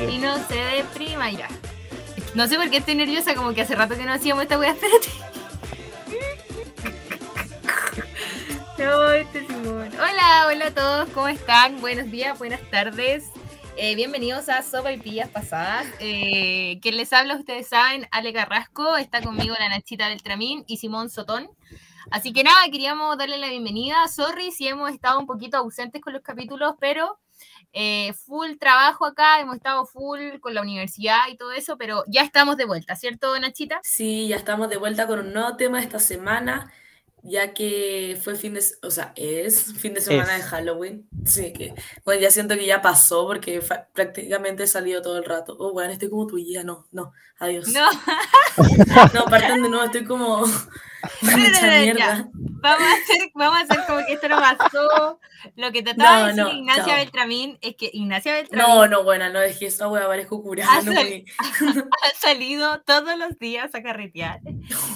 y no se deprima ya. No sé por qué estoy nerviosa, como que hace rato que no hacíamos esta wea, espérate. No, este Simón. Hola, hola a todos, ¿cómo están? Buenos días, buenas tardes. Eh, bienvenidos a Sopa y Pillas Pasadas. Eh, quien les habla, ustedes saben, Ale Carrasco, está conmigo la Nachita Beltramín y Simón Sotón. Así que nada, queríamos darle la bienvenida. Sorry si hemos estado un poquito ausentes con los capítulos, pero eh, full trabajo acá, hemos estado full con la universidad y todo eso, pero ya estamos de vuelta, ¿cierto, Nachita? Sí, ya estamos de vuelta con un nuevo tema esta semana ya que fue fin de, o sea, es fin de semana de Halloween. Sí, que, bueno, ya siento que ya pasó porque prácticamente he salido todo el rato. Oh, bueno, estoy como tu guía, no, no, adiós. No. no, parten de nuevo, estoy como mierda. Vamos a, hacer, vamos a hacer como que esto no pasó. Lo que trataba de decir Ignacia Beltramín es que Ignacia Beltramín. No, no, bueno, no, es que esta wea parezco curada. Ha, ha, salido todos los días a carretear.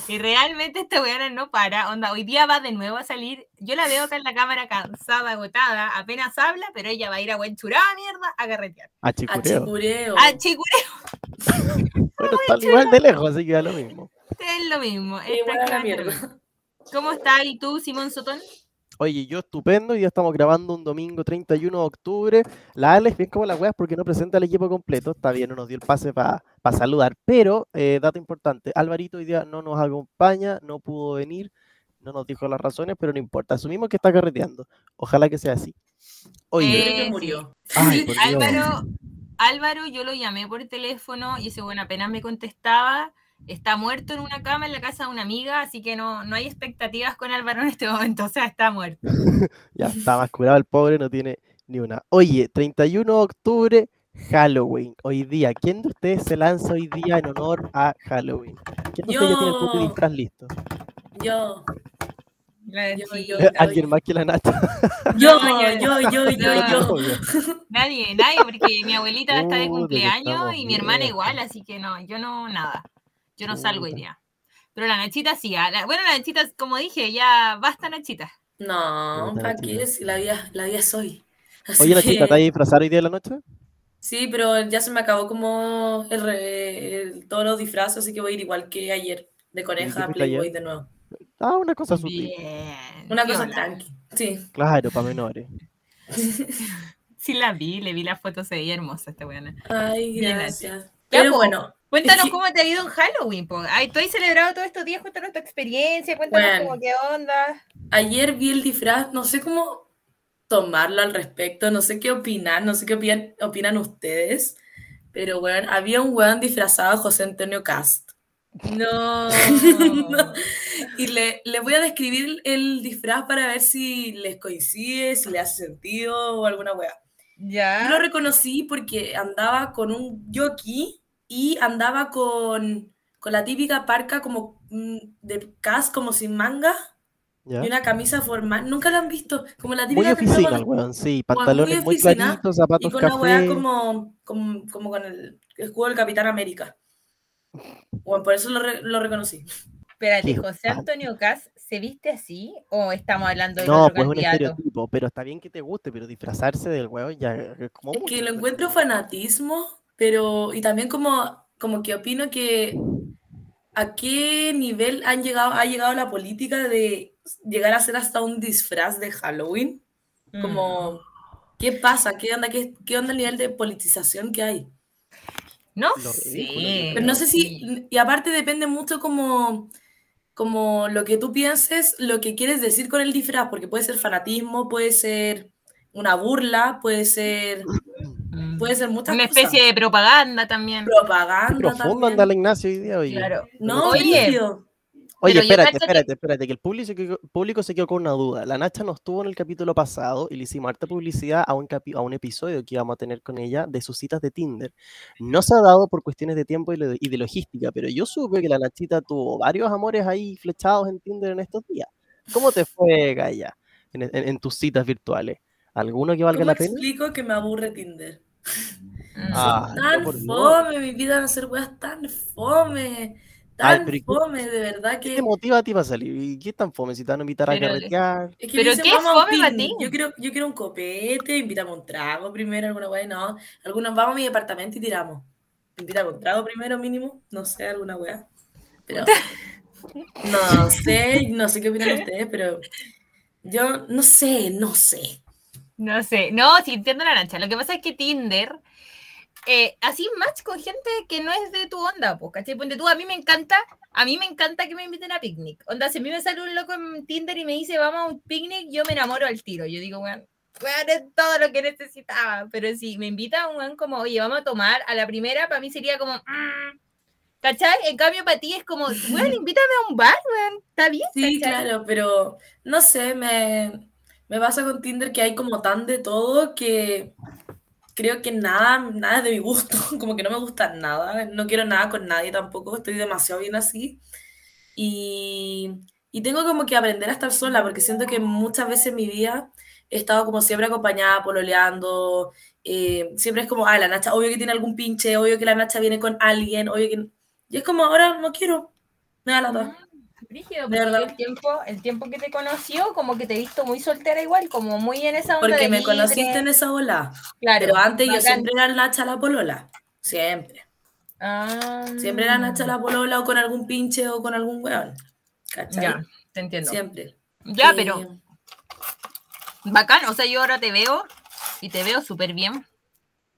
Y realmente esta wea no para. Onda, hoy día va de nuevo a salir. Yo la veo acá en la cámara cansada, agotada, apenas habla, pero ella va a ir a buen churá, mierda, a carretear. A chicureo. A chicureo. bueno, está igual de lejos, así que da lo mismo. Es lo mismo. Igual la mierda. ¿Cómo estás? ¿Y tú, Simón Sotón? Oye, yo estupendo, y ya estamos grabando un domingo 31 de octubre. La Alex, bien como la weas, porque no presenta el equipo completo. Está bien, no nos dio el pase para saludar. Pero, eh, dato importante, Alvarito hoy día no nos acompaña, no pudo venir, no nos dijo las razones, pero no importa. Asumimos que está carreteando. Ojalá que sea así. Oye, eh, murió. Álvaro, Álvaro, yo lo llamé por teléfono y ese bueno apenas me contestaba está muerto en una cama en la casa de una amiga, así que no, no hay expectativas con Álvaro en este momento, o sea, está muerto. ya está más curado el pobre, no tiene ni una. Oye, 31 de octubre, Halloween. Hoy día, ¿quién de ustedes se lanza hoy día en honor a Halloween? ¿Quién de ustedes ya tiene el puto disfraz listo? Yo. Yo, yo, ¿Alguien más que la Nacha? Yo, yo, yo, yo, yo. Nadie, nadie, porque mi abuelita está de cumpleaños y mi hermana igual, así que no, yo no, nada. Yo no salgo hoy día. Pero la Nachita sí. Ah, bueno, la Nachita, como dije, ya basta Nachita. No, ¿para qué? La vida, la vida soy. Oye, Nachita, ¿te vas a disfrazar hoy día de la noche? Sí, pero ya se me acabó como el, todos los disfraces, así que voy a ir igual que ayer, de coneja a Playboy de nuevo. Ah, una cosa sutil. Una cosa tranqui, sí. Claro, para menores. sí la vi, le vi las fotos, se veía hermosa esta buena. Ay, gracias. Pero bueno, Cuéntanos cómo te ha ido en Halloween. Po. Ay, ¿Tú has celebrado todos estos días? Cuéntanos tu experiencia, cuéntanos cómo, qué onda. Ayer vi el disfraz, no sé cómo tomarlo al respecto, no sé qué opinar, no sé qué opinan, opinan ustedes, pero bueno, había un weón disfrazado José Antonio Cast. No. Y le, le, voy a describir el disfraz para ver si les coincide, si le hace sentido o alguna weá. Ya. Yo lo reconocí porque andaba con un jockey y andaba con, con la típica parca como mm, de cas como sin manga y una camisa formal. Nunca la han visto. Como la típica muy oficina, weón, sí. Pantalones muy, claritos, zapatos Y con café. la weá como, como, como, con el escudo del Capitán América. Bueno, por eso lo, lo reconocí. Espérate, José Antonio Cas, ¿se viste así o estamos hablando de No, pues un estereotipo, pero está bien que te guste, pero disfrazarse del weón ya es como... Es que lo encuentro fanatismo pero, y también como, como que opino que a qué nivel han llegado, ha llegado la política de llegar a ser hasta un disfraz de Halloween. Como, mm. ¿qué pasa? ¿Qué onda, qué, qué onda el nivel de politización que hay? No sé. Pero no sé si, y aparte depende mucho como, como lo que tú pienses, lo que quieres decir con el disfraz, porque puede ser fanatismo, puede ser una burla, puede ser. Puede ser muchas Una especie de propaganda también. Propaganda. profundo anda la Ignacio hoy día. Oye. Claro. No, oye. Oye, espérate, espérate, espérate, que el público, público se quedó con una duda. La Nacha no estuvo en el capítulo pasado y le hicimos harta publicidad a un, a un episodio que íbamos a tener con ella de sus citas de Tinder. No se ha dado por cuestiones de tiempo y de logística, pero yo supe que la Nachita tuvo varios amores ahí flechados en Tinder en estos días. ¿Cómo te fue, Gaya, en tus citas virtuales? ¿Alguno que valga la pena? explico que me aburre Tinder? Ah, tan fome, mi vida no ser weas tan fome. tan fome, de verdad que. ¿Qué te motiva a ti para salir? ¿Y qué es tan fome? Si te van a invitar a carretear. Es que ¿Pero qué es fome para ti? Yo quiero, yo quiero un copete, invitamos un trago primero, alguna weá, no. Algunos vamos a mi departamento y tiramos. Invitamos un trago primero, mínimo, no sé, alguna weá. Pero. no sé, no sé qué opinan ustedes, pero. Yo no sé, no sé. No sé, no, si entiendo la lancha. Lo que pasa es que Tinder eh, así match con gente que no es de tu onda, pues, ¿cachai? Ponte tú, a mí me encanta, a mí me encanta que me inviten a picnic. Onda, si a mí me sale un loco en Tinder y me dice, vamos a un picnic, yo me enamoro al tiro. Yo digo, bueno, es todo lo que necesitaba. Pero si me invita un weón como, oye, vamos a tomar, a la primera, para mí sería como, mm", ¿cachai? En cambio, para ti es como, bueno, invítame a un bar, weón, está bien. Sí, claro, pero no sé, me, me pasa con Tinder que hay como tan de todo que creo que nada, nada es de mi gusto, como que no me gusta nada, no quiero nada con nadie tampoco, estoy demasiado bien así. Y, y tengo como que aprender a estar sola, porque siento que muchas veces en mi vida he estado como siempre acompañada, pololeando, eh, siempre es como, ah, la Nacha, obvio que tiene algún pinche, obvio que la Nacha viene con alguien, obvio que... Y es como, ahora no quiero, me da la Brígido, el tiempo, el tiempo que te conoció, como que te he visto muy soltera igual, como muy en esa onda. Porque me conociste en esa ola. Claro. Pero antes yo siempre era Nacha la polola. Siempre. Ah. Siempre era Nacha la polola o con algún pinche o con algún weón. ¿Cachai? Ya, te entiendo. Siempre. Ya, pero. Bacán, o sea, yo ahora te veo y te veo súper bien.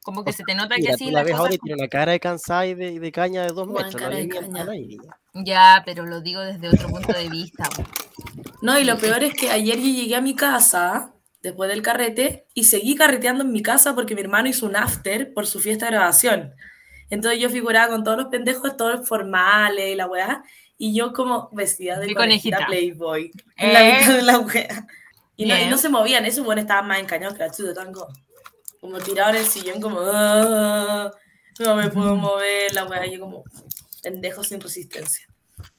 Como que se te nota que así. la ves ahora y tiene una cara de cansada y de, de caña de dos metros. Ya, pero lo digo desde otro punto de vista. No, y lo peor es que ayer yo llegué a mi casa después del carrete y seguí carreteando en mi casa porque mi hermano hizo un after por su fiesta de grabación. Entonces yo figuraba con todos los pendejos, todos formales y la weá, y yo como vestida de conejita Playboy en la mitad de la weá. Y no, se movían, esos bueno estaban más encañados que la chudo tango. Como tirado en el sillón, como ah, no me puedo mover, la weá, y yo como pendejo sin resistencia.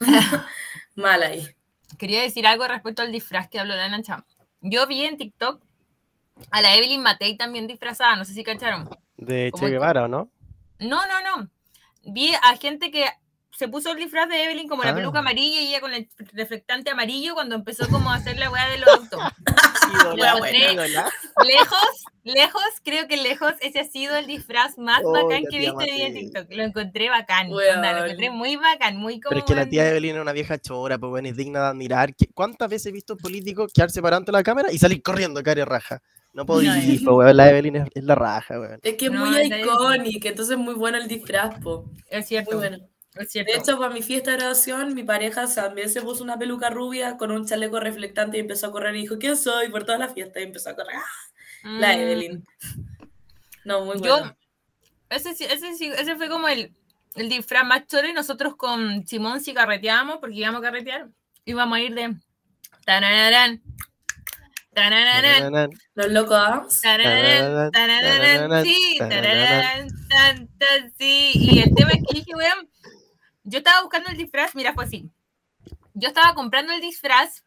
Mal ahí. Quería decir algo respecto al disfraz que habló la Nancha. Yo vi en TikTok a la Evelyn Matei también disfrazada, no sé si cacharon. De Che Guevara, ¿no? No, no, no. Vi a gente que se puso el disfraz de Evelyn como la ah. peluca amarilla y ella con el reflectante amarillo cuando empezó como a hacer la weá de los autos. lejos, lejos, creo que lejos ese ha sido el disfraz más oh, bacán que he visto en TikTok. Lo encontré bacán, lo encontré muy bacán, muy como... Pero es que la tía Evelyn es una vieja chora, pues bueno, es digna de admirar. ¿Cuántas veces he visto políticos quedarse parando la cámara y salir corriendo, cara raja? No puedo ir, pues, la Evelyn es, la raja, weón. Es que es muy icónica, entonces es muy bueno el disfraz, po. Es cierto. Muy bueno. De hecho, para mi fiesta de graduación, mi pareja también se puso una peluca rubia con un chaleco reflectante y empezó a correr y dijo, ¿quién soy? Por toda la fiesta y empezó a correr. ¡Ah! La mm. Evelyn. No, muy bueno. ese, ese, ese fue como el, el disfraz más choro y nosotros con Simón sí carreteábamos porque íbamos a carretear. Íbamos a ir de... Tanararán, los locos. sí, sí. Y el tema es que dije, weón, yo estaba buscando el disfraz, mira, fue así. Yo estaba comprando el disfraz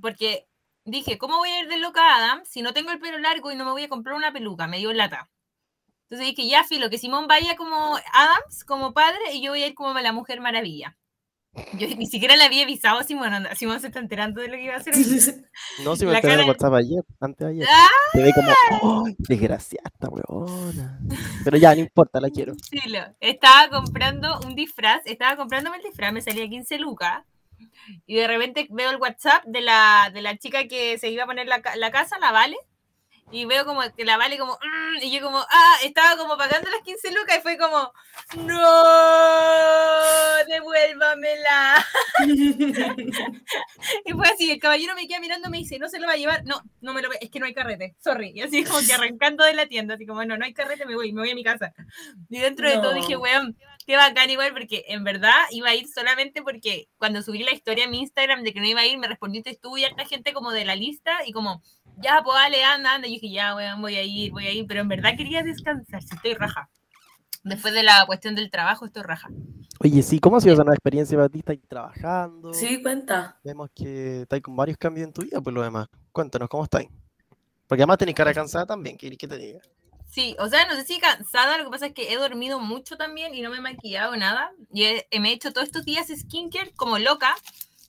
porque dije, ¿cómo voy a ir de loca Adam si no tengo el pelo largo y no me voy a comprar una peluca? Me dio lata. Entonces dije, ya, filo, que Simón vaya como Adams, como padre, y yo voy a ir como la Mujer Maravilla. Yo ni siquiera le había avisado a Simón, Simón se está enterando de lo que iba a hacer. No, si me enteré de WhatsApp ayer, antes de ayer. ¡Ah! Se ve como, ¡oh! Desgraciada esta weona. Pero ya, no importa, la quiero. Sí, lo, estaba comprando un disfraz, estaba comprándome el disfraz, me salía 15 lucas. Y de repente veo el WhatsApp de la, de la chica que se iba a poner la, la casa, la Vale y veo como que la vale como, mm", y yo como, ah, estaba como pagando las 15 lucas y fue como, no, devuélvamela. y fue así, el caballero me queda mirando, me dice, no se lo va a llevar, no, no me lo es que no hay carrete, sorry. Y así como que arrancando de la tienda, así como, no, no hay carrete, me voy, me voy a mi casa. Y dentro de todo dije, weón, qué bacán igual, porque en verdad iba a ir solamente porque cuando subí la historia a mi Instagram de que no iba a ir, me respondiste tú y harta gente como de la lista y como ya, pues dale, anda, anda. Y dije, ya, voy a ir, voy a ir, pero en verdad quería descansar, si estoy raja. Después de la cuestión del trabajo, estoy raja. Oye, sí, ¿cómo ha sido esa nueva experiencia para ti? ¿Estás trabajando? Sí, cuenta. Vemos que estás con varios cambios en tu vida, pues lo demás. Cuéntanos, ¿cómo estás? Porque además tenés cara cansada también, ¿qué que te diga? Sí, o sea, no sé si cansada, lo que pasa es que he dormido mucho también y no me he maquillado nada. Y me he hecho todos estos días skincare como loca,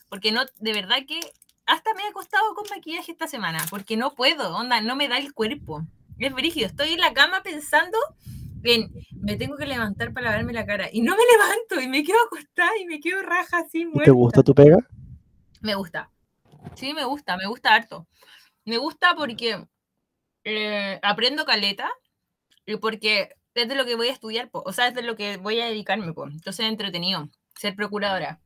porque no, de verdad que hasta me he acostado con maquillaje esta semana, porque no puedo, onda, no me da el cuerpo. Es brígido, estoy en la cama pensando en, me tengo que levantar para lavarme la cara y no me levanto y me quedo acostada y me quedo raja así muerta. ¿Te gusta tu pega? Me gusta. Sí, me gusta, me gusta harto. Me gusta porque eh, aprendo caleta y porque es de lo que voy a estudiar, o sea, es de lo que voy a dedicarme, pues. Entonces es entretenido ser procuradora.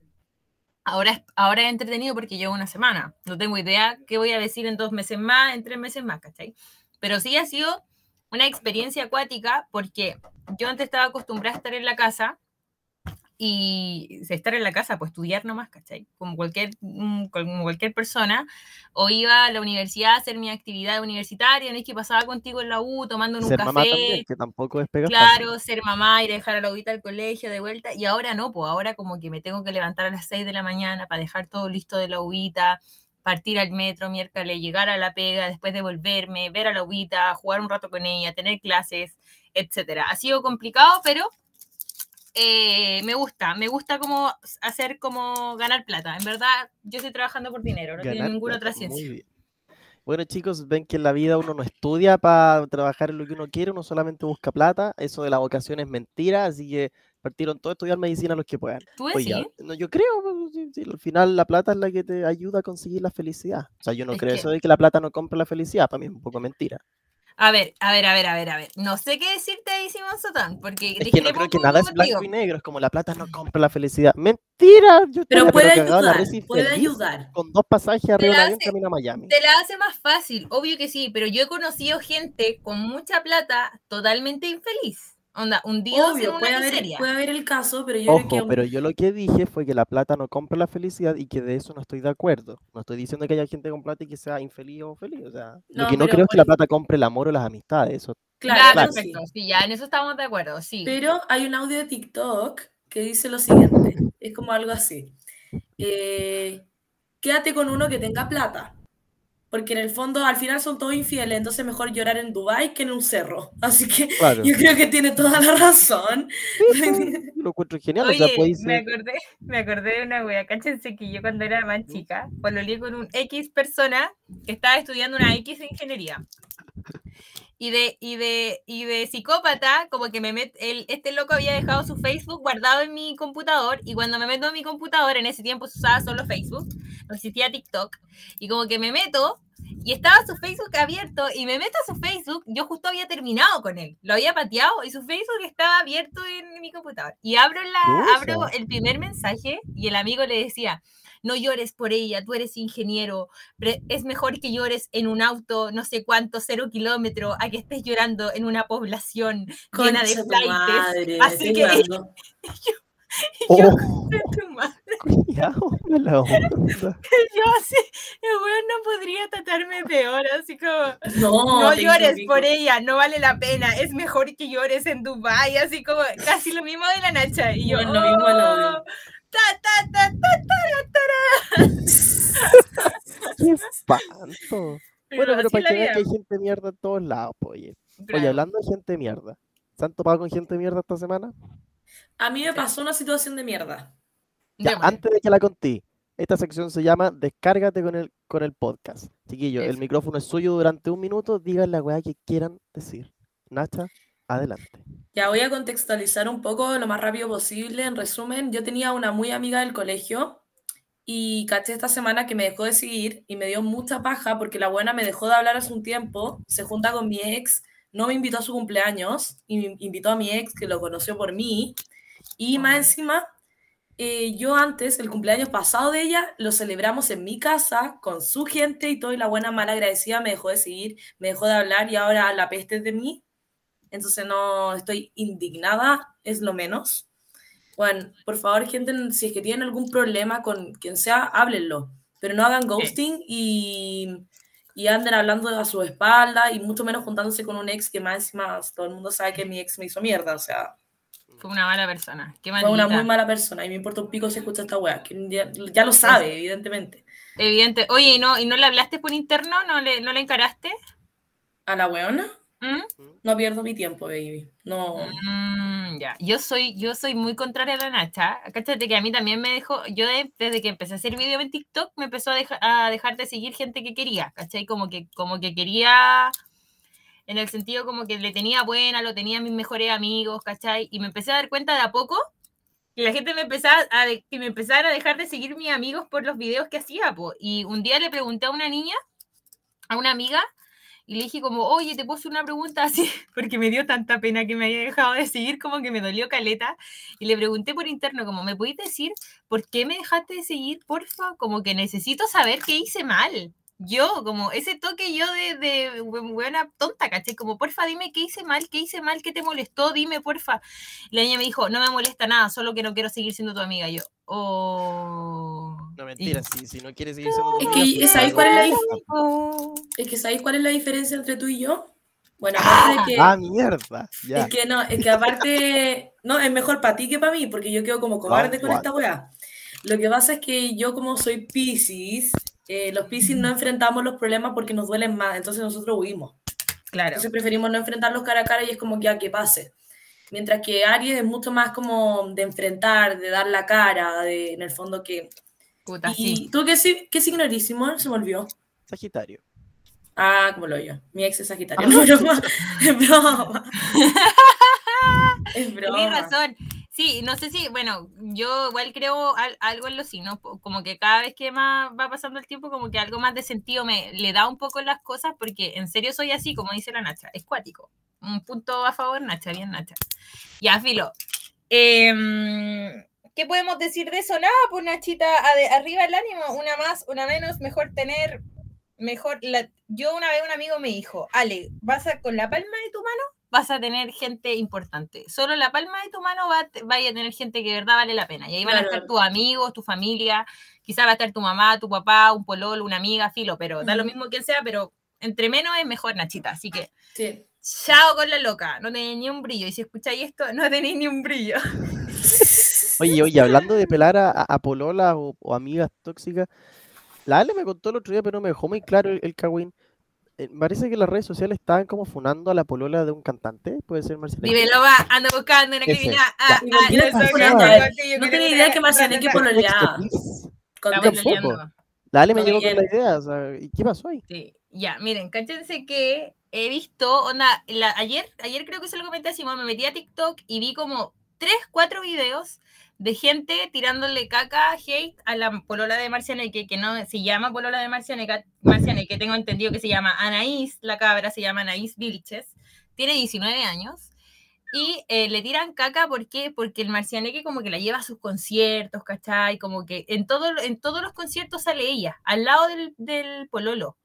Ahora es, ahora es entretenido porque llevo una semana. No tengo idea qué voy a decir en dos meses más, en tres meses más, ¿cachai? Pero sí ha sido una experiencia acuática porque yo antes estaba acostumbrada a estar en la casa y estar en la casa, pues estudiar nomás, ¿cachai? Como cualquier, mm, como cualquier persona, o iba a la universidad a hacer mi actividad universitaria, no es que pasaba contigo en la U tomando un ser café. Mamá también, que tampoco es Claro, ser mamá, ir a dejar a la UITA al colegio de vuelta, y ahora no, pues ahora como que me tengo que levantar a las 6 de la mañana para dejar todo listo de la UITA, partir al metro miércoles, llegar a la pega, después de volverme, ver a la UITA, jugar un rato con ella, tener clases, etcétera. Ha sido complicado, pero eh, me gusta, me gusta como hacer como ganar plata. En verdad, yo estoy trabajando por dinero, no tiene ninguna otra ciencia. Bueno, chicos, ven que en la vida uno no estudia para trabajar en lo que uno quiere, uno solamente busca plata. Eso de la vocación es mentira, así que partieron todos a estudiar medicina los que puedan. ¿Tú decís? no, yo creo, pues, al final la plata es la que te ayuda a conseguir la felicidad. O sea, yo no creo eso de que la plata no compra la felicidad, para mí es un poco mentira. A ver, a ver, a ver, a ver, a ver. No sé qué decirte ahí, Simón Sotán, porque es que no creo que nada es blanco y negro, es como la plata no compra la felicidad. Mentira, yo pero puede ayudar, puede ayudar. Con dos pasajes arriba de avión camino a Miami. Te la hace más fácil, obvio que sí, pero yo he conocido gente con mucha plata totalmente infeliz. Onda, un día puede haber, puede haber el caso, pero yo creo que... pero yo lo que dije fue que la plata no compra la felicidad y que de eso no estoy de acuerdo. No estoy diciendo que haya gente con plata y que sea infeliz o feliz. O sea, lo que no creo es que la plata compre el amor o las amistades. Eso, claro, perfecto. Sí. ya en eso estamos de acuerdo, sí. Pero hay un audio de TikTok que dice lo siguiente. Es como algo así. Eh, quédate con uno que tenga plata porque en el fondo al final son todos infieles, entonces mejor llorar en Dubai que en un cerro. Así que yo creo que tiene toda la razón. lo encuentro genial. me, acordé, me acordé de una wea, cáchense que yo cuando era más chica, cuando lié con un X persona que estaba estudiando una X de ingeniería. Y de, y de, y de psicópata, como que me met, el, este loco había dejado su Facebook guardado en mi computador y cuando me meto en mi computador, en ese tiempo se usaba solo Facebook, no existía TikTok, y como que me meto y estaba su Facebook abierto y me meto a su Facebook, yo justo había terminado con él, lo había pateado y su Facebook estaba abierto en mi computador. Y abro, la, abro el primer mensaje y el amigo le decía, no llores por ella, tú eres ingeniero, es mejor que llores en un auto no sé cuánto, cero kilómetros, a que estés llorando en una población llena de flights. Así que yo, yo oh, tu madre. Cuidado, la yo así, el weón no podría tratarme peor, así como, no, no llores por ella, no vale la pena, es mejor que llores en Dubai, así como, casi lo mismo de la Nacha, y yo, bueno, lo mismo oh, ta, ta, ta, ta, ta, ta, ¡Qué espanto! bueno, pero para que vean que hay gente mierda en todos lados, oye. Oye, hablando de gente mierda, ¿se han topado con gente mierda esta semana? A mí me pasó una situación de mierda. Ya, antes de que la conté, esta sección se llama Descárgate con el, con el podcast. Chiquillo, el micrófono es suyo durante un minuto, digan la weá que quieran decir. Nacha, Adelante. Ya voy a contextualizar un poco lo más rápido posible. En resumen, yo tenía una muy amiga del colegio y caché esta semana que me dejó de seguir y me dio mucha paja porque la buena me dejó de hablar hace un tiempo, se junta con mi ex, no me invitó a su cumpleaños y me invitó a mi ex que lo conoció por mí. Y más encima eh, yo antes, el cumpleaños pasado de ella, lo celebramos en mi casa con su gente y todo, y la buena mala agradecida me dejó de seguir, me dejó de hablar y ahora la peste de mí entonces no estoy indignada, es lo menos. Bueno, por favor, gente, si es que tienen algún problema con quien sea, háblenlo, pero no hagan ghosting y, y anden hablando a su espalda y mucho menos juntándose con un ex que más encima todo el mundo sabe que mi ex me hizo mierda, o sea. Fue una mala persona. Qué fue una muy mala persona y me importa un pico si escucha esta weá, que ya, lo sabe, evidentemente. Evidente. Oye, ¿y no, ¿y no le hablaste por interno? ¿No le, no le encaraste? ¿A la weona? ¿Mm? No pierdo mi tiempo, baby. No. Mm, ya, yo soy, yo soy muy contraria a la Nacha. Cáchate que a mí también me dejó, yo desde que empecé a hacer video en TikTok, me empezó a, a, dejar de seguir gente que quería, ¿cachai? Como que, como que quería, en el sentido como que le tenía buena, lo tenía mis mejores amigos, ¿cachai? Y me empecé a dar cuenta de a poco que la gente me empezaba a, que me empezara a dejar de seguir mis amigos por los videos que hacía, po. Y un día le pregunté a una niña, a una amiga, y le dije como, oye, te puse una pregunta así, porque me dio tanta pena que me haya dejado de seguir, como que me dolió caleta. Y le pregunté por interno, como, ¿me podéis decir por qué me dejaste de seguir, porfa? Como que necesito saber qué hice mal yo, como ese toque yo de, de buena tonta, ¿caché? Como, porfa, dime qué hice mal, qué hice mal, qué te molestó, dime, porfa. Y la niña me dijo, no me molesta nada, solo que no quiero seguir siendo tu amiga. yo, oh. No, mentira, si, si no quieres seguir siendo. Es que, ¿sabéis cuál es la diferencia? Es que, ¿sabéis cuál es la diferencia entre tú y yo? Bueno, aparte de que. Ah, mierda. Es que no, es que aparte. no, es mejor para ti que para mí, porque yo quedo como cobarde con esta weá. Lo que pasa es que yo, como soy Pisces, eh, los Pisces no enfrentamos los problemas porque nos duelen más, entonces nosotros huimos. Claro. Entonces preferimos no enfrentarlos cara a cara y es como que a que pase. Mientras que Aries es mucho más como de enfrentar, de dar la cara, de, en el fondo que... Puta, ¿Y tú qué, qué signo eres, Se me olvidó. Sagitario. Ah, como lo yo. Mi ex es Sagitario. Ah, no, broma. es broma. es broma. Tienes razón. Sí, no sé si, bueno, yo igual creo algo en los signos, como que cada vez que más va pasando el tiempo, como que algo más de sentido me le da un poco las cosas, porque en serio soy así, como dice la Nacha, es cuático. Un punto a favor, Nacha, bien Nacha. Ya, filo. Em, ¿Qué podemos decir de eso? Nada, pues Nachita, arriba el ánimo, una más, una menos, mejor tener, mejor, la... yo una vez un amigo me dijo, Ale, ¿vas a con la palma de tu mano? vas a tener gente importante. Solo la palma de tu mano va, vaya a tener gente que de verdad vale la pena. Y ahí van a estar tus amigos, tu familia, quizás va a estar tu mamá, tu papá, un pololo, una amiga, filo, pero da lo mismo quien sea, pero entre menos es mejor, Nachita. Así que, sí. chao con la loca, no tenéis ni un brillo. Y si escucháis esto, no tenéis ni un brillo. Oye, oye, hablando de pelar a, a pololas o, amigas tóxicas, la Ale me contó el otro día, pero no me dejó muy claro el, el eh, parece que las redes sociales estaban como funando a la polola de un cantante, puede ser Marcianeque. Vive va, ando buscando una criminal. Ah, ah, no tenía idea que Marcianeque pololeaba. Tampoco. Dale, me llegó con la idea, o sea, ¿y qué pasó ahí? Sí, ya, miren, cáchense que he visto, onda, ayer, ayer creo que se lo comenté a Simón, me metí a TikTok y vi como tres, cuatro videos de gente tirándole caca, hate a la polola de Marcianeque, que no se llama polola de Marcianeque, Marcianeque, tengo entendido que se llama Anaís, la cabra se llama Anaís Vilches, tiene 19 años, y eh, le tiran caca, ¿por qué? Porque el Marcianeque como que la lleva a sus conciertos, ¿cachai? Como que en, todo, en todos los conciertos sale ella, al lado del, del pololo.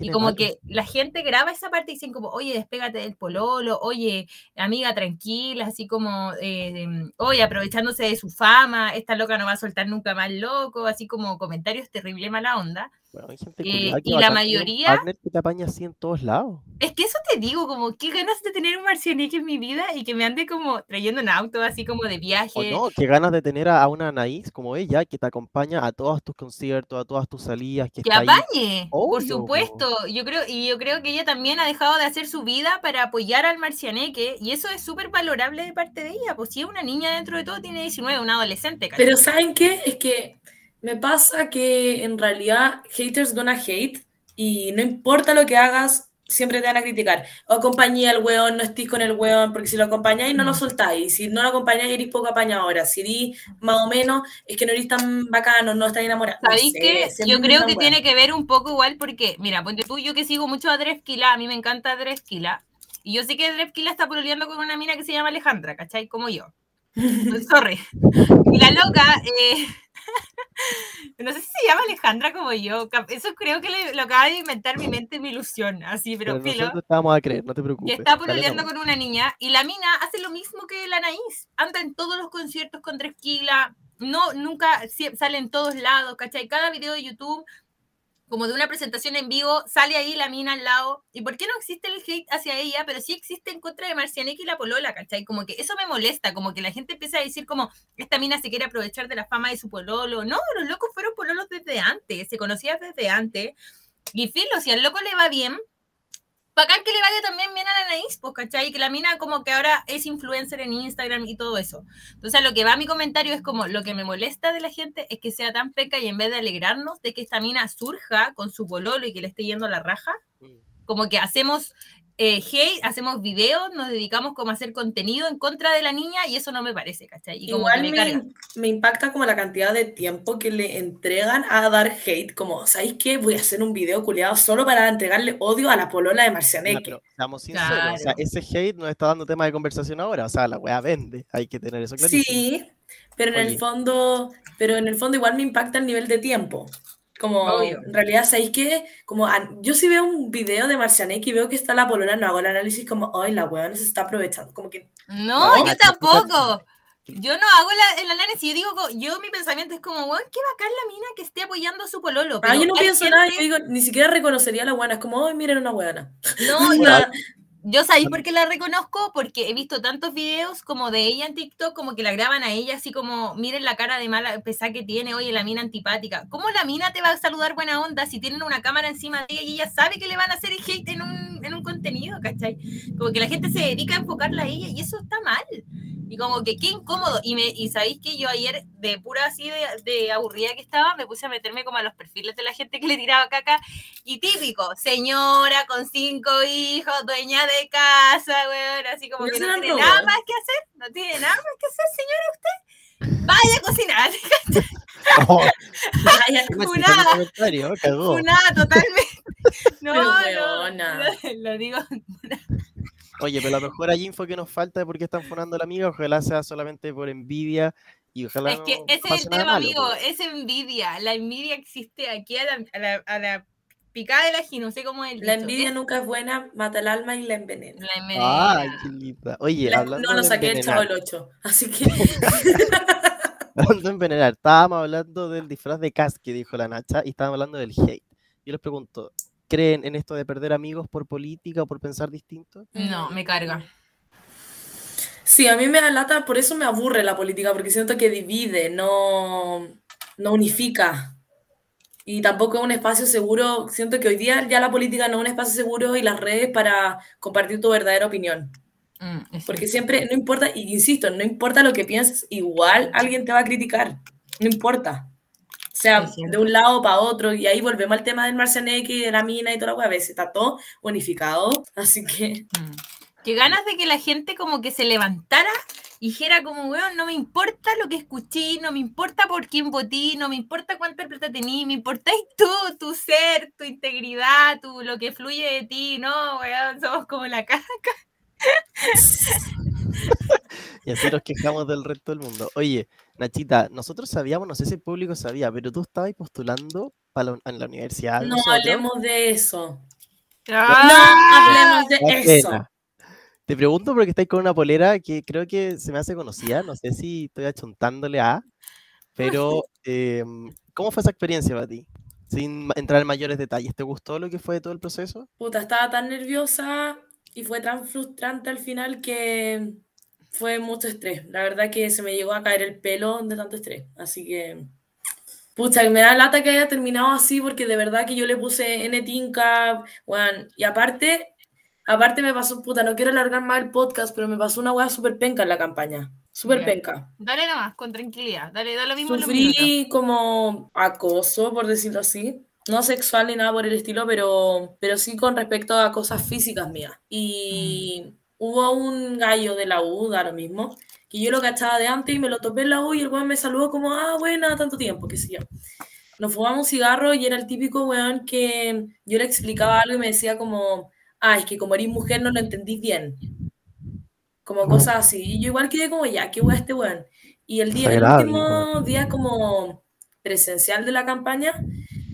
Y como que la gente graba esa parte y dicen como, oye, despégate del pololo, oye, amiga, tranquila, así como, eh, oye, aprovechándose de su fama, esta loca no va a soltar nunca más loco, así como comentarios terrible mala onda. Eh, y la mayoría. que te apaña así en todos lados. Es que eso te digo, como qué ganas de tener un marcianique en mi vida y que me ande como trayendo un auto así como de viaje. no, qué ganas de tener a, una Anaís como ella que te acompaña a todos tus conciertos, a todas tus salidas. Que, que apañe, por supuesto. Yo creo, y yo creo que ella también ha dejado de hacer su vida para apoyar al marcianeque y eso es súper valorable de parte de ella. Pues si es una niña dentro de todo, tiene 19, una adolescente. Pero ¿saben qué? Es que me pasa que en realidad haters gonna hate y no importa lo que hagas, siempre te van a criticar. O acompañé al weón, no estés con el weón, porque si lo acompañáis no lo soltáis. Si no lo acompañáis eres poco apañadora. Si eres más o menos, es que no eres tan bacano, no estás enamorado. ¿Sabéis qué? Yo creo que tiene que ver un poco igual porque, mira, ponte tú, yo que sigo mucho a Drefkila, a mí me encanta Drefkila, y yo sé que Drefkila está pololeando con una mina que se llama Alejandra, ¿cachai? Como yo. Sorry. Y la loca, eh, no sé si se llama Alejandra como yo. Eso creo que lo acaba de inventar mi mente, mi ilusión. Así, pero, pero filo. Estábamos a creer, no te preocupes. Y está pololeando con una niña y la mina hace lo mismo que la Anaís. Anda en todos los conciertos con Tresquila. No, nunca sale en todos lados, ¿cachai? Cada video de YouTube como de una presentación en vivo, sale ahí la mina al lado. ¿Y por qué no existe el hate hacia ella? Pero sí existe en contra de Marcianeque y la polola, ¿cachai? Como que eso me molesta, como que la gente empieza a decir como, esta mina se quiere aprovechar de la fama de su pololo. No, los locos fueron pololos desde antes, se conocían desde antes. Y filo, si al loco le va bien, bacán que le vaya también bien a la Anaís, pues, ¿cachai? Que la mina como que ahora es influencer en Instagram y todo eso. Entonces, lo que va a mi comentario es como, lo que me molesta de la gente es que sea tan peca y en vez de alegrarnos de que esta mina surja con su pololo y que le esté yendo a la raja, mm. como que hacemos eh, hey, hacemos videos, nos dedicamos como a hacer contenido en contra de la niña y eso no me parece, ¿cachai? Y Igual me, me, impacta como la cantidad de tiempo que le entregan a dar hate, como, ¿sabéis qué? Voy a hacer un video culiado solo para entregarle odio a la polola de Marcianeque. No, estamos sinceros, o sea, ese hate no está dando tema de conversación ahora, o sea, la weá vende, hay que tener eso clarísimo. Sí, pero en el fondo, pero en el fondo igual me impacta el nivel de tiempo. Como, en realidad, ¿sabéis qué? Como, yo si veo un video de Marcianek y veo que está la polona, no hago el análisis como, ay, la weá no se está aprovechando. Como que. No, yo tampoco. Yo no hago el análisis, yo digo, yo mi pensamiento es como, weón, qué bacán la mina que esté apoyando a su pololo. ah, yo no pienso nada, yo digo, ni siquiera reconocería a la buena, es como, ay, miren una weana. No, yo, yo sabéis por qué la reconozco, porque he visto tantos videos como de ella en TikTok, como que la graban a ella así como, miren la cara de mala pesar que tiene, oye, la mina antipática. ¿Cómo la mina te va a saludar buena onda si tienen una cámara encima de ella y ella sabe que le van a hacer hate en un, en un contenido, ¿cachai? Como que la gente se dedica a enfocarla a ella y eso está mal. Y como que qué incómodo. Y, me, y sabéis que yo ayer, de pura así de, de, aburrida que estaba, me puse a meterme como a los perfiles de la gente que le tiraba caca. Y típico, señora con cinco hijos, dueña de casa, weón, así como que no tiene nada más que hacer. No tiene nada más que hacer, señora, usted. Vaya a cocinar. Oh, funada. totalmente. No, no, no, lo digo. Oye, pero la mejor info que nos falta de por qué están fonando a la amiga, ojalá sea solamente por envidia y ojalá Es que ese es el tema, amigo, es envidia. La envidia existe aquí a la, a la, picada de la no sé cómo es. La envidia nunca es buena, mata el alma y la envenena. La envenena. Ay, qué linda. Oye, hablando No lo saqué el chavo el 8, así que... hablando de envenenar, estábamos hablando del disfraz de Cas que dijo la Nacha y estábamos hablando del hate. Yo les pregunto, creen en esto de perder amigos por política o por pensar distinto? No, me carga. Sí, a mí me da lata, por eso me aburre la política, porque siento que divide, no, no unifica. Y tampoco es un espacio seguro, siento que hoy día ya la política no es un espacio seguro y las redes para compartir tu verdadera opinión. Mm, porque siempre, no importa, y insisto, no importa lo que pienses, igual alguien te va a criticar, no importa. O sea, de un lado para otro, y ahí volvemos al tema del Marcianeque y de la mina y toda la web, está todo unificado, así que... Mm. Qué ganas de que la gente como que se levantara y dijera como, weón, no me importa lo que escuché, no me importa por quién voté, no me importa cuánta plata tení, me importáis tú, tu ser, tu integridad, tu, lo que fluye de ti, no, weón, somos como la caca. y así nos quejamos del resto del mundo. Oye, Nachita, nosotros sabíamos, no sé si el público sabía, pero tú estabas postulando para en la universidad. No hablemos de eso. Ah. no hablemos de eso. Te pregunto porque estáis con una polera que creo que se me hace conocida, no sé si estoy achuntándole a, pero em, ¿cómo fue esa experiencia para ti? Sin entrar en mayores detalles, ¿te gustó lo que fue todo el proceso? Puta, estaba tan nerviosa y fue tan frustrante al final que fue mucho estrés. La verdad que se me llegó a caer el pelo de tanto estrés. Así que, pucha, me da lata que haya terminado así porque de verdad que yo le puse N tinca, bueno, y aparte, aparte me pasó, puta, no quiero alargar más el podcast, pero me pasó una weá súper penca en la campaña. Súper penca. Dale nomás, con tranquilidad. Dale, dale lo mismo. Sufrí como acoso, por decirlo así no sexual ni nada por el estilo, pero, pero sí con respecto a cosas físicas mías. Y mm. hubo un gallo de la U, da lo mismo, que yo lo cachaba de antes y me lo topé en la U y el weón me saludó como, ah, buena, tanto tiempo, qué sé yo. Nos fumamos un cigarro y era el típico weón que yo le explicaba algo y me decía como, ah, es que como eres mujer no lo entendí bien. Como cosas así. Y yo igual quedé como, ya, qué weón este weón. Y el día, el último día como presencial de la campaña,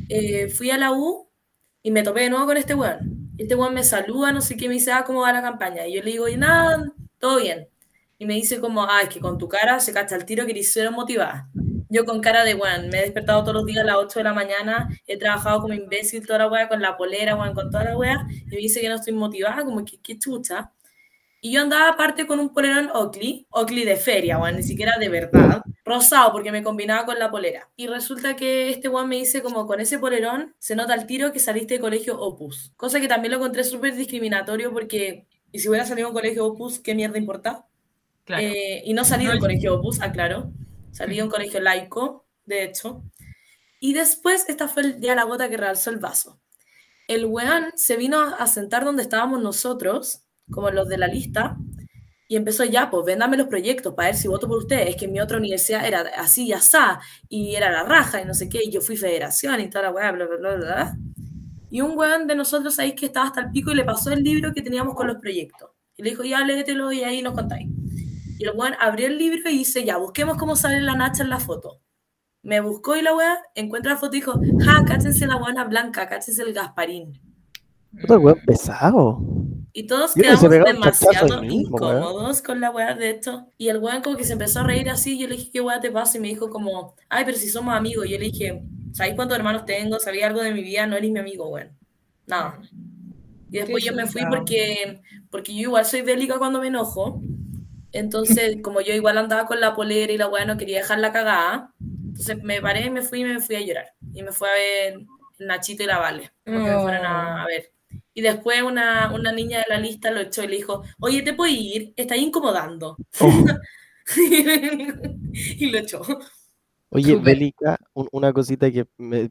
eh, fui a la U y me topé de nuevo con este weón. Este weón me saluda, no sé qué, me dice, ah, ¿cómo va la campaña? Y yo le digo, y nada, todo bien. Y me dice como, ah, es que con tu cara se cacha el tiro que eres cero motivada. Yo con cara de, weón, me he despertado todos los días a las 8 de la mañana, he trabajado como imbécil toda la weá, con la polera, weón, con toda la weá, y me dice que no estoy motivada, como que qué chucha. Y yo andaba aparte con un polerón Oakley, Oakley de feria, weón, ni siquiera de verdad, rosado porque me combinaba con la polera. Y resulta que este weón me dice como con ese polerón se nota el tiro que saliste de colegio Opus. Cosa que también lo encontré súper discriminatorio porque, y si hubiera salido en colegio Opus, ¿qué mierda importa? Eh, y no salí del colegio Opus, aclaro. Salí de un colegio laico, de hecho. Y después, esta fue ya la gota que realzó el vaso. El weón se vino a sentar donde estábamos nosotros, como los de la lista, y empezó ya, pues véndame los proyectos para ver si voto por ustedes. Es que mi otra universidad era así y asá, y era la raja y no sé qué, y yo fui federación y toda la weá, bla, bla, bla, bla. Y un weón de nosotros ahí que estaba hasta el pico y le pasó el libro que teníamos con los proyectos. Y le dijo, ya léetelo y ahí nos contáis. Y el weón abrió el libro y dice, ya, busquemos cómo sale la Nacha en la foto. Me buscó y la weá encuentra la foto y dijo, ja, cáchense la buena blanca, cáchense el Gasparín. Otro weón pesado. Y todos quedamos demasiado incómodos con la weá de esto. Y el weón como que se empezó a reír así. Yo le dije, ¿qué weá te pasa? Y me dijo como, ay, pero si somos amigos. Y yo le dije, ¿sabéis cuántos hermanos tengo? ¿Sabía algo de mi vida? No eres mi amigo, weón. Nada. Y después yo me fui porque, porque yo igual soy bélica cuando me enojo. Entonces, como yo igual andaba con la polera y la weá no quería dejar la cagada, entonces me paré, me fui y me fui a llorar. Y me fui a ver Nachito y la Vale. Porque me fueron a, a ver. Y después una, una, niña de la lista lo echó y le dijo, oye, ¿te puedo ir? Está incomodando. Oh. y lo echó. Oye, Bélica, una cosita que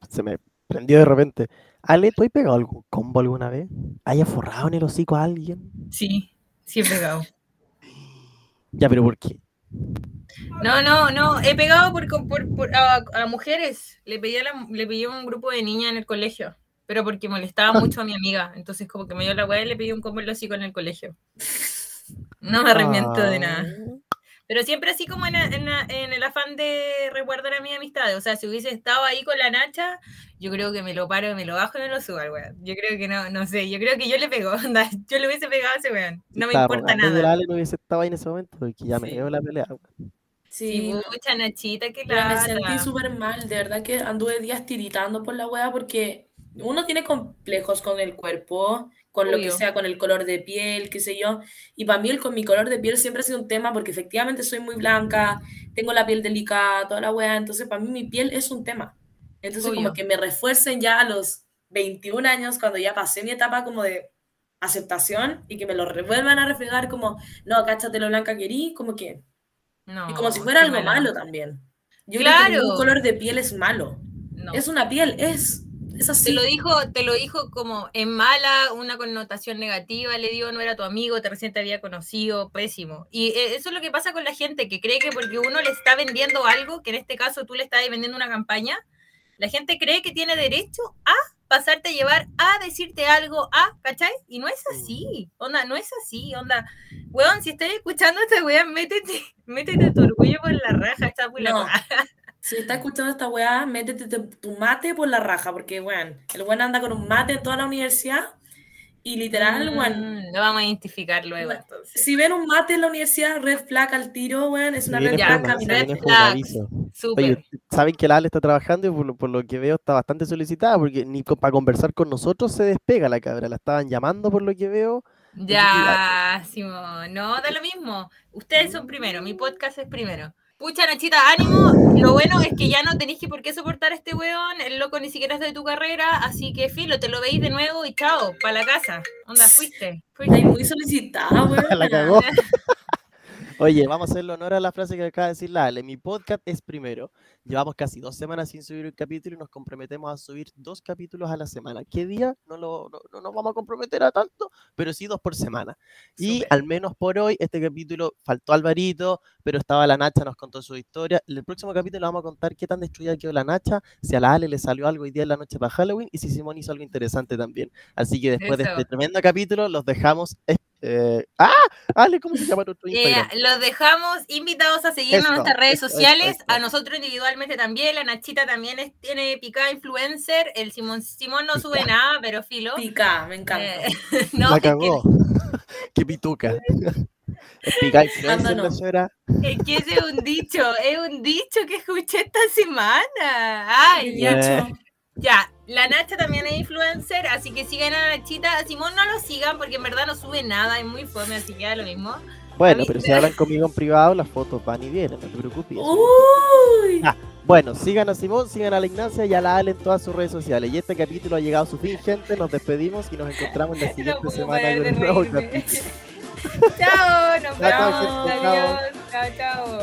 se me prendió de repente. Ale, ¿tú has pegado algún combo alguna vez? ¿Hayas forrado en el hocico a alguien? Sí, sí he pegado. Ya, pero ¿por qué? No, no, no, he pegado por, por, a, mujeres. Le pedí, a le pedí a un grupo de niñas en el colegio pero porque molestaba mucho a mi amiga. Entonces, como que me dio la weá y le pedí un combo así con el colegio. No me arrepiento de nada. Pero siempre así como en, el afán de resguardar a mi amistad. O sea, si hubiese estado ahí con la Nacha, yo creo que me lo paro, me lo bajo y me lo subo al weón. Yo creo que no, no sé, yo creo que yo le pego, yo le hubiese pegado a ese weón. No me importa nada. Ale no hubiese estado ahí en ese momento, porque ya me dio la pelea. Sí, mucha Nachita, que la. Me sentí súper mal, de verdad que anduve días tiritando por la wea porque uno tiene complejos con el cuerpo, con lo que sea, con el color de piel, qué sé yo. Y para mí el, con mi color de piel siempre ha sido un tema porque efectivamente soy muy blanca, tengo la piel delicada, toda la weá, entonces para mí mi piel es un tema. Entonces como que me refuercen ya a los 21 años, cuando ya pasé mi etapa como de aceptación y que me lo vuelvan a reflejar como, no, cáchate lo blanca que como que... No, y como si fuera algo malo también. Yo claro. creo que un color de piel es malo. Es una piel, es. Te lo dijo, te lo dijo como en mala, una connotación negativa, le digo, no era tu amigo, te recién te había conocido, pésimo. Y eh, eso es lo que pasa con la gente, que cree que porque uno le está vendiendo algo, que en este caso tú le estás vendiendo una campaña, la gente cree que tiene derecho a pasarte a llevar, a decirte algo, a, ¿cachai? Y no es así, onda, no es así, onda. Weón, si estás escuchando a esta weón, métete, métete tu orgullo por la raja, muy no. Si estás escuchando esta weá, métete tu mate por la raja, porque, weón, el weón anda con un mate en toda la universidad y literal, weón. Mm, lo vamos a identificar luego, Si ven un mate en la universidad, red flag al tiro, weón, es una red flag Red flag. Oye, saben que la Ale está trabajando y por lo, que veo está bastante solicitada, porque ni para conversar con nosotros se despega la cabra, la estaban llamando por lo que veo. Ya, Simón, no, da lo mismo. Ustedes son primero, mi podcast es primero. Pucha, Nachita, ánimo. Lo bueno es que ya no tenéis que por qué soportar a este weón. El loco ni siquiera es de tu carrera. Así que, filo, te lo veis de nuevo y chao, para la casa. Onda, fuiste. Fuiste muy solicitada, weón. la cagó. Oye, vamos a hacerle honor a la frase que acaba de decir la Ale. Mi podcast es primero. Llevamos casi dos semanas sin subir un capítulo y nos comprometemos a subir dos capítulos a la semana. ¿Qué día? No, lo, no, nos vamos a comprometer a tanto, pero sí dos por semana. Y al menos por hoy, este capítulo faltó Alvarito, pero estaba la Nacha, nos contó su historia. En el próximo capítulo vamos a contar qué tan destruida quedó la Nacha, si a la Ale le salió algo hoy día en la noche para Halloween y si Simón hizo algo interesante también. Así que después de este tremendo capítulo, los dejamos eh, ¡Ah! Ale, ¿cómo se llama nuestro Instagram? los dejamos invitados a seguirnos en nuestras redes sociales, a nosotros individualmente también, la Nachita también tiene picada influencer, el Simón, Simón no sube nada, pero filo. Pica, me encanta. Eh, no, La cagó. Qué pituca. Es pica influencer, Es que ese es un dicho, es un dicho que escuché esta semana. Ay, ya. Ya, la Nacha también es influencer, así que sigan a Nachita. A Simón no lo sigan porque en verdad no sube nada, es muy fome, así que da lo mismo. Bueno, pero si hablan conmigo en privado, las fotos van y vienen, no te preocupes. Uy. Ah, bueno, sigan a Simón, sigan a la Ignacia y a la Ale en todas sus redes sociales. Y este capítulo ha llegado a su fin, gente. Nos despedimos y nos encontramos en la siguiente semana con un nuevo capítulo. chao, nos vemos. Adiós. Chao, chao.